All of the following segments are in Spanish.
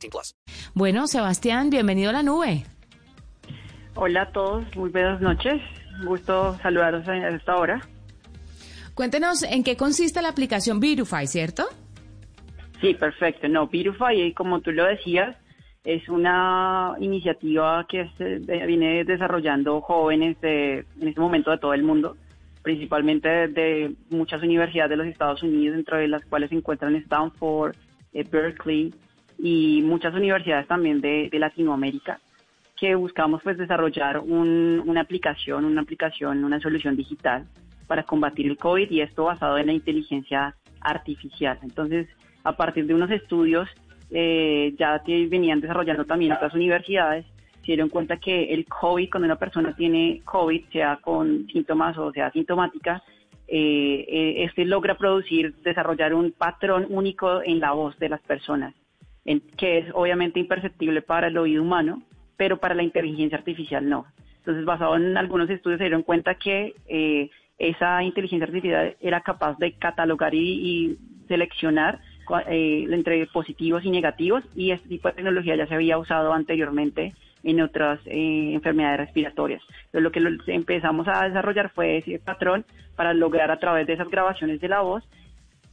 18 plus. Bueno, Sebastián, bienvenido a la nube. Hola a todos, muy buenas noches. Gusto saludaros a esta hora. Cuéntenos en qué consiste la aplicación Virify, ¿cierto? Sí, perfecto. No, Virify, como tú lo decías, es una iniciativa que se viene desarrollando jóvenes de, en este momento de todo el mundo, principalmente de, de muchas universidades de los Estados Unidos, entre las cuales se encuentran Stanford, eh, Berkeley y muchas universidades también de, de Latinoamérica que buscamos pues desarrollar un- una aplicación, una aplicación, una solución digital para combatir el COVID y esto basado en la inteligencia artificial. Entonces, a partir de unos estudios eh, ya que venían desarrollando también otras universidades, se dieron cuenta que el COVID, cuando una persona tiene COVID, sea con síntomas o sea asintomática, eh, eh, este logra producir, desarrollar un patrón único en la voz de las personas, en- que es obviamente imperceptible para el oído humano, pero para la inteligencia artificial no. Entonces, basado en algunos estudios, se dieron cuenta que eh, esa inteligencia artificial era capaz de catalogar y, y seleccionar eh, entre positivos y negativos, y este tipo de tecnología ya se había usado anteriormente en otras eh, enfermedades respiratorias. Entonces, lo que empezamos a desarrollar fue ese patrón para lograr a través de esas grabaciones de la voz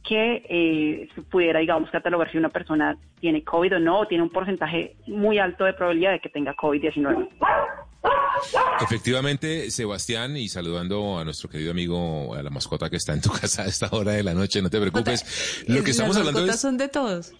que eh, se pudiera, digamos, catalogar si una persona tiene COVID o no, o tiene un porcentaje muy alto de probabilidad de que tenga COVID-19. Efectivamente, Sebastián, y saludando a nuestro querido amigo, a la mascota que está en tu casa a esta hora de la noche, no te preocupes. Lo que estamos Las hablando mascotas es... son de todos.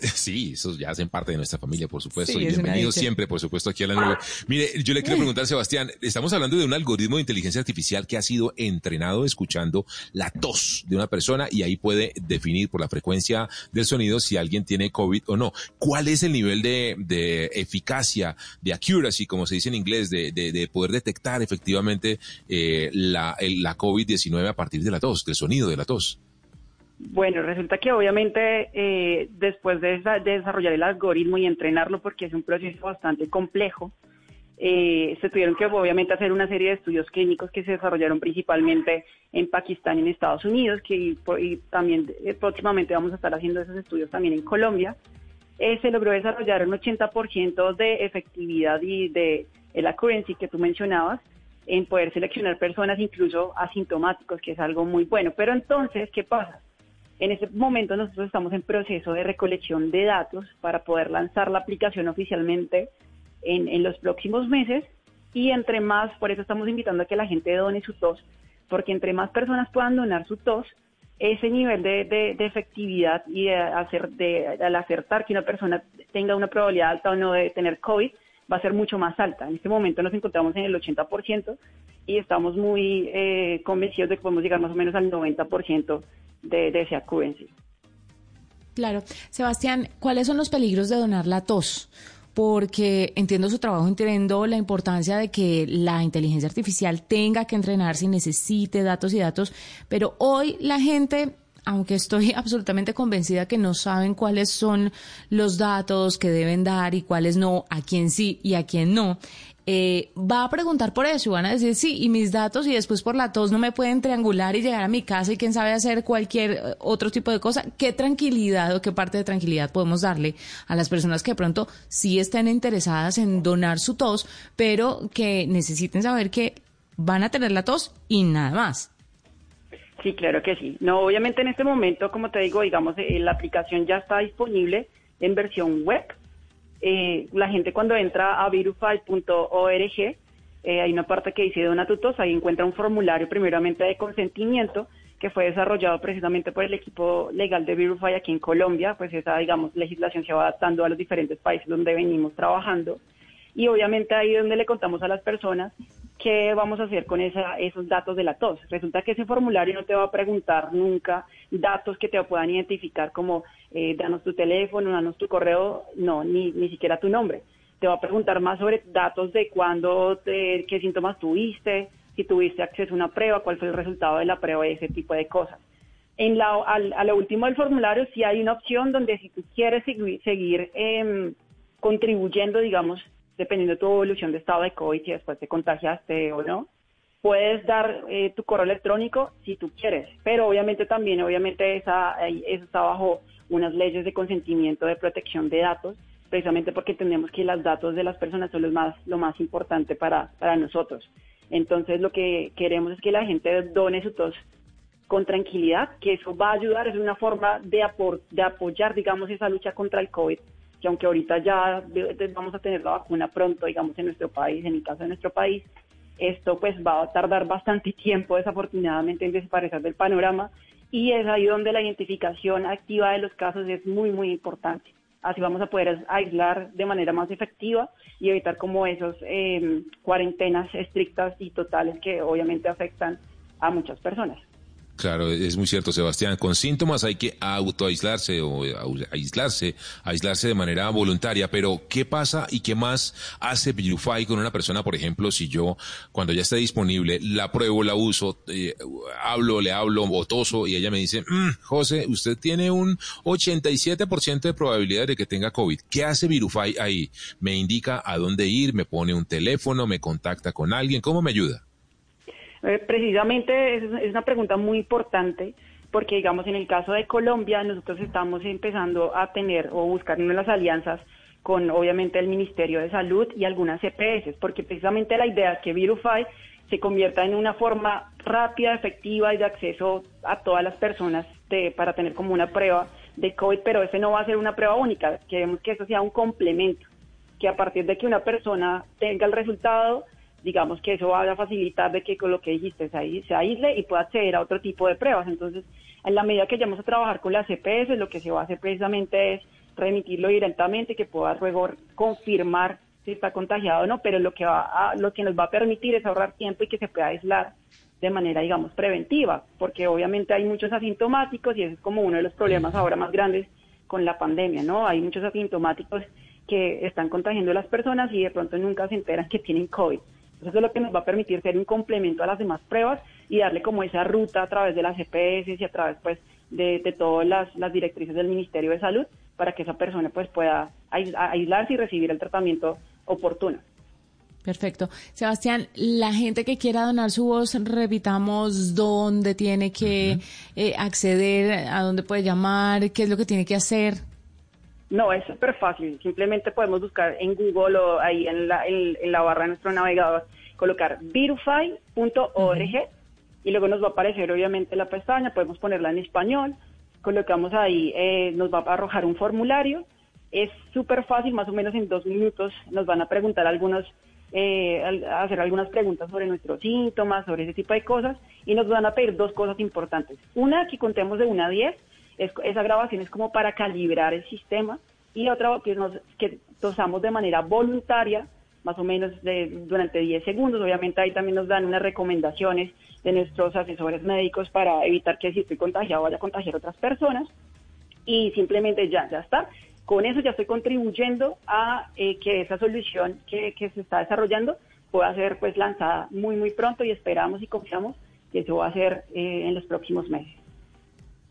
Sí, esos ya hacen parte de nuestra familia, por supuesto, Sí, y bienvenidos siempre, por supuesto, aquí a la nube. Mire, yo le quiero preguntar, Sebastián, estamos hablando de un algoritmo de inteligencia artificial que ha sido entrenado escuchando la tos de una persona y ahí puede definir por la frecuencia del sonido si alguien tiene COVID o no. ¿Cuál es el nivel de, de eficacia, de accuracy, como se dice en inglés, de, de- de poder detectar efectivamente eh, la, el- la COVID-19 a partir de la tos, del sonido de la tos? Bueno, resulta que obviamente eh, después de, esa- de desarrollar el algoritmo y entrenarlo, porque es un proceso bastante complejo, eh, se tuvieron que obviamente hacer una serie de estudios clínicos que se desarrollaron principalmente en Pakistán y en Estados Unidos, que y también eh, próximamente vamos a estar haciendo esos estudios también en Colombia. Eh, se logró desarrollar un 80% de efectividad y de el accuracy que tú mencionabas en poder seleccionar personas incluso asintomáticos, que es algo muy bueno. Pero entonces, ¿qué pasa? En este momento nosotros estamos en proceso de recolección de datos para poder lanzar la aplicación oficialmente en, en los próximos meses. Y entre más, por eso estamos invitando a que la gente done su tos, porque entre más personas puedan donar su tos, ese nivel de, de- de efectividad y de hacer, de, al acertar que una persona tenga una probabilidad alta o no de tener COVID va a ser mucho más alta. En este momento nos encontramos en el 80% y estamos muy eh, convencidos de que podemos llegar más o menos al 90% de, de ese accuracy. Claro. Sebastián, ¿cuáles son los peligros de donar la tos? Porque entiendo su trabajo, entiendo la importancia de que la inteligencia artificial tenga que entrenarse y necesite datos y datos, pero hoy la gente, aunque estoy absolutamente convencida que no saben cuáles son los datos que deben dar y cuáles no, a quién sí y a quién no, eh, va a preguntar por eso y van a decir sí, y mis datos y después por la tos no me pueden triangular y llegar a mi casa y quién sabe hacer cualquier eh, otro tipo de cosa. ¿Qué tranquilidad o qué parte de tranquilidad podemos darle a las personas que de pronto sí estén interesadas en donar su tos, pero que necesiten saber que van a tener la tos y nada más? Sí, claro que sí. No, obviamente en este momento, como te digo, digamos, eh, la aplicación ya está disponible en versión web. Eh, la gente cuando entra a virufy.org, eh, hay una parte que dice dona tu tos, ahí encuentra un formulario primeramente de consentimiento que fue desarrollado precisamente por el equipo legal de Virufy aquí en Colombia, pues esa, digamos, legislación se va adaptando a los diferentes países donde venimos trabajando. Y obviamente ahí es donde le contamos a las personas ¿qué vamos a hacer con esa, esos datos de la tos? Resulta que ese formulario no te va a preguntar nunca datos que te puedan identificar como eh, danos tu teléfono, danos tu correo, no, ni, ni siquiera tu nombre. Te va a preguntar más sobre datos de cuándo, te- qué síntomas tuviste, si tuviste acceso a una prueba, cuál fue el resultado de la prueba, ese tipo de cosas. En la, al- a lo último del formulario sí hay una opción donde si tú quieres seguir, seguir em, contribuyendo, digamos, dependiendo de tu evolución de estado de COVID, si después te contagiaste o no, puedes dar eh, tu correo electrónico si tú quieres, pero obviamente también, obviamente esa, eso está bajo unas leyes de consentimiento de protección de datos, precisamente porque entendemos que los datos de las personas son los más, lo más importante para, para nosotros. Entonces lo que queremos es que la gente done su tos con tranquilidad, que eso va a ayudar, es una forma de, apor- de apoyar, digamos, esa lucha contra el COVID, que aunque ahorita ya vamos a tener la vacuna pronto, digamos, en nuestro país, en el caso de nuestro país, esto pues va a tardar bastante tiempo, desafortunadamente, en desaparecer del panorama, y es ahí donde la identificación activa de los casos es muy, muy importante. Así vamos a poder aislar de manera más efectiva y evitar como esos eh, cuarentenas estrictas y totales que obviamente afectan a muchas personas. Claro, es muy cierto, Sebastián. Con síntomas hay que autoaislarse o au- aislarse, aislarse de manera voluntaria. Pero, ¿qué pasa y qué más hace Virufy con una persona, por ejemplo, si yo, cuando ya esté disponible, la pruebo, la uso, eh, hablo, le hablo o toso y ella me dice, "Mm, José, usted tiene un 87% de probabilidad de que tenga COVID. ¿Qué hace Virufy ahí? Me indica a dónde ir, me pone un teléfono, me contacta con alguien. ¿Cómo me ayuda? Eh, Precisamente es, es una pregunta muy importante porque, digamos, en el caso de Colombia, nosotros estamos empezando a tener o buscar unas alianzas con, obviamente, el Ministerio de Salud y algunas EPS, porque precisamente la idea es que Virufy se convierta en una forma rápida, efectiva y de acceso a todas las personas de- para tener como una prueba de COVID, pero ese no va a ser una prueba única, queremos que eso sea un complemento, que a partir de que una persona tenga el resultado, digamos que eso va a facilitar de que con lo que dijiste se, ais- se aísle y pueda acceder a otro tipo de pruebas. Entonces, en la medida que vayamos a trabajar con las CPS, lo que se va a hacer precisamente es remitirlo directamente, que pueda luego confirmar si está contagiado o no, pero lo que, va a, lo que nos va a permitir es ahorrar tiempo y que se pueda aislar de manera, digamos, preventiva, porque obviamente hay muchos asintomáticos y ese es como uno de los problemas ahora más grandes con la pandemia, ¿no? Hay muchos asintomáticos que están contagiando a las personas y de pronto nunca se enteran que tienen COVID. Entonces eso es lo que nos va a permitir ser un complemento a las demás pruebas y darle como esa ruta a través de las GPS y a través pues de, de todas las, las directrices del Ministerio de Salud para que esa persona pues pueda ais- aislarse y recibir el tratamiento oportuno. Perfecto. Sebastián, la gente que quiera donar su voz, repitamos dónde tiene que eh, acceder, a dónde puede llamar, qué es lo que tiene que hacer. No, es súper fácil. Simplemente podemos buscar en Google o ahí en la, en, en la barra de nuestro navegador, colocar virufy.org y luego nos va a aparecer obviamente la pestaña, podemos ponerla en español, colocamos ahí, eh, nos va a arrojar un formulario. Es súper fácil, más o menos en dos minutos nos van a preguntar algunos, eh, a hacer algunas preguntas sobre nuestros síntomas, sobre ese tipo de cosas y nos van a pedir dos cosas importantes. Una, que contemos de una a 10 es- esa grabación es como para calibrar el sistema y otra que, nos, que tosamos de manera voluntaria, más o menos de, durante 10 segundos. Obviamente ahí también nos dan unas recomendaciones de nuestros asesores médicos para evitar que si estoy contagiado vaya a contagiar a otras personas y simplemente ya, ya está. Con eso ya estoy contribuyendo a eh, que esa solución que, que se está desarrollando pueda ser pues lanzada muy muy pronto y esperamos y confiamos que eso va a ser eh, en los próximos meses.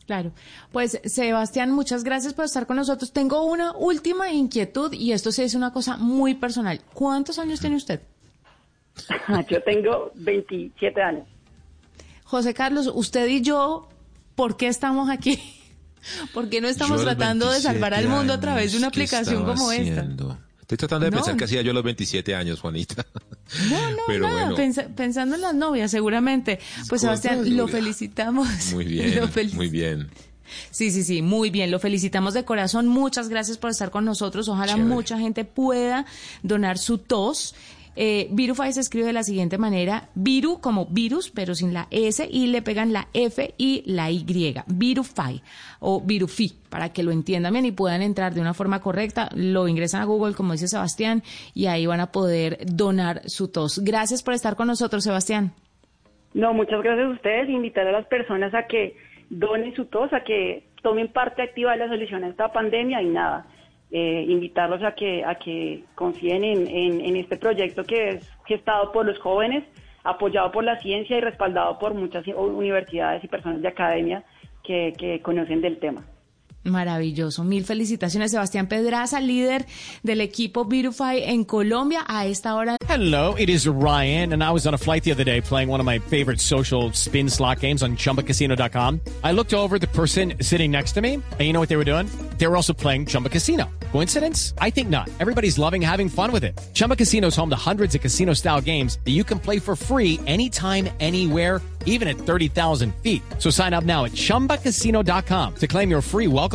Claro. Pues Sebastián, muchas gracias por estar con nosotros. Tengo una última inquietud y esto sí es una cosa muy personal. ¿Cuántos años tiene usted? Yo tengo 27 años. José Carlos, usted y yo, ¿por qué estamos aquí? ¿Por qué no estamos Yo tratando de salvar al 27 mundo a través de una años, ¿qué aplicación como esta? Estoy tratando de No. pensar qué hacía yo a los 27 años, Juanita. No, no, Pero nada, bueno. pensa- pensando en las novias, seguramente. Pues Sebastián, lo felicitamos. Muy bien, muy bien. Sí, sí, sí, muy bien. Lo felicitamos de corazón. Muchas gracias por estar con nosotros. Ojalá Chévere. mucha gente pueda donar su tos. Eh, Virufy se escribe de la siguiente manera, Viru como virus, pero sin la S, y le pegan la F y la Y. Virufy o Virufi, para que lo entiendan bien y puedan entrar de una forma correcta. Lo ingresan a Google, como dice Sebastián, y ahí van a poder donar su tos. Gracias por estar con nosotros, Sebastián. No, muchas gracias a ustedes. Invitar a las personas a que donen su tos, a que tomen parte activa de la solución a esta pandemia y nada. Eh, invitarlos a que a que confíen en, en, este proyecto que es gestado por los jóvenes, apoyado por la ciencia y respaldado por muchas universidades y personas de academia que, que conocen del tema. Maravilloso. Mil felicitaciones, Sebastián Pedraza, líder del equipo Beautify en Colombia a esta hora. Hello, it is Ryan, and I was on a flight the other day playing one of my favorite social spin slot games on chumbacasino.com. I looked over the person sitting next to me, and you know what they were doing? They were also playing Chumba Casino. Coincidence? I think not. Everybody's loving having fun with it. Chumba Casino is home to hundreds of casino style games that you can play for free anytime, anywhere, even at 30,000 feet. So sign up now at chumbacasino.com to claim your free welcome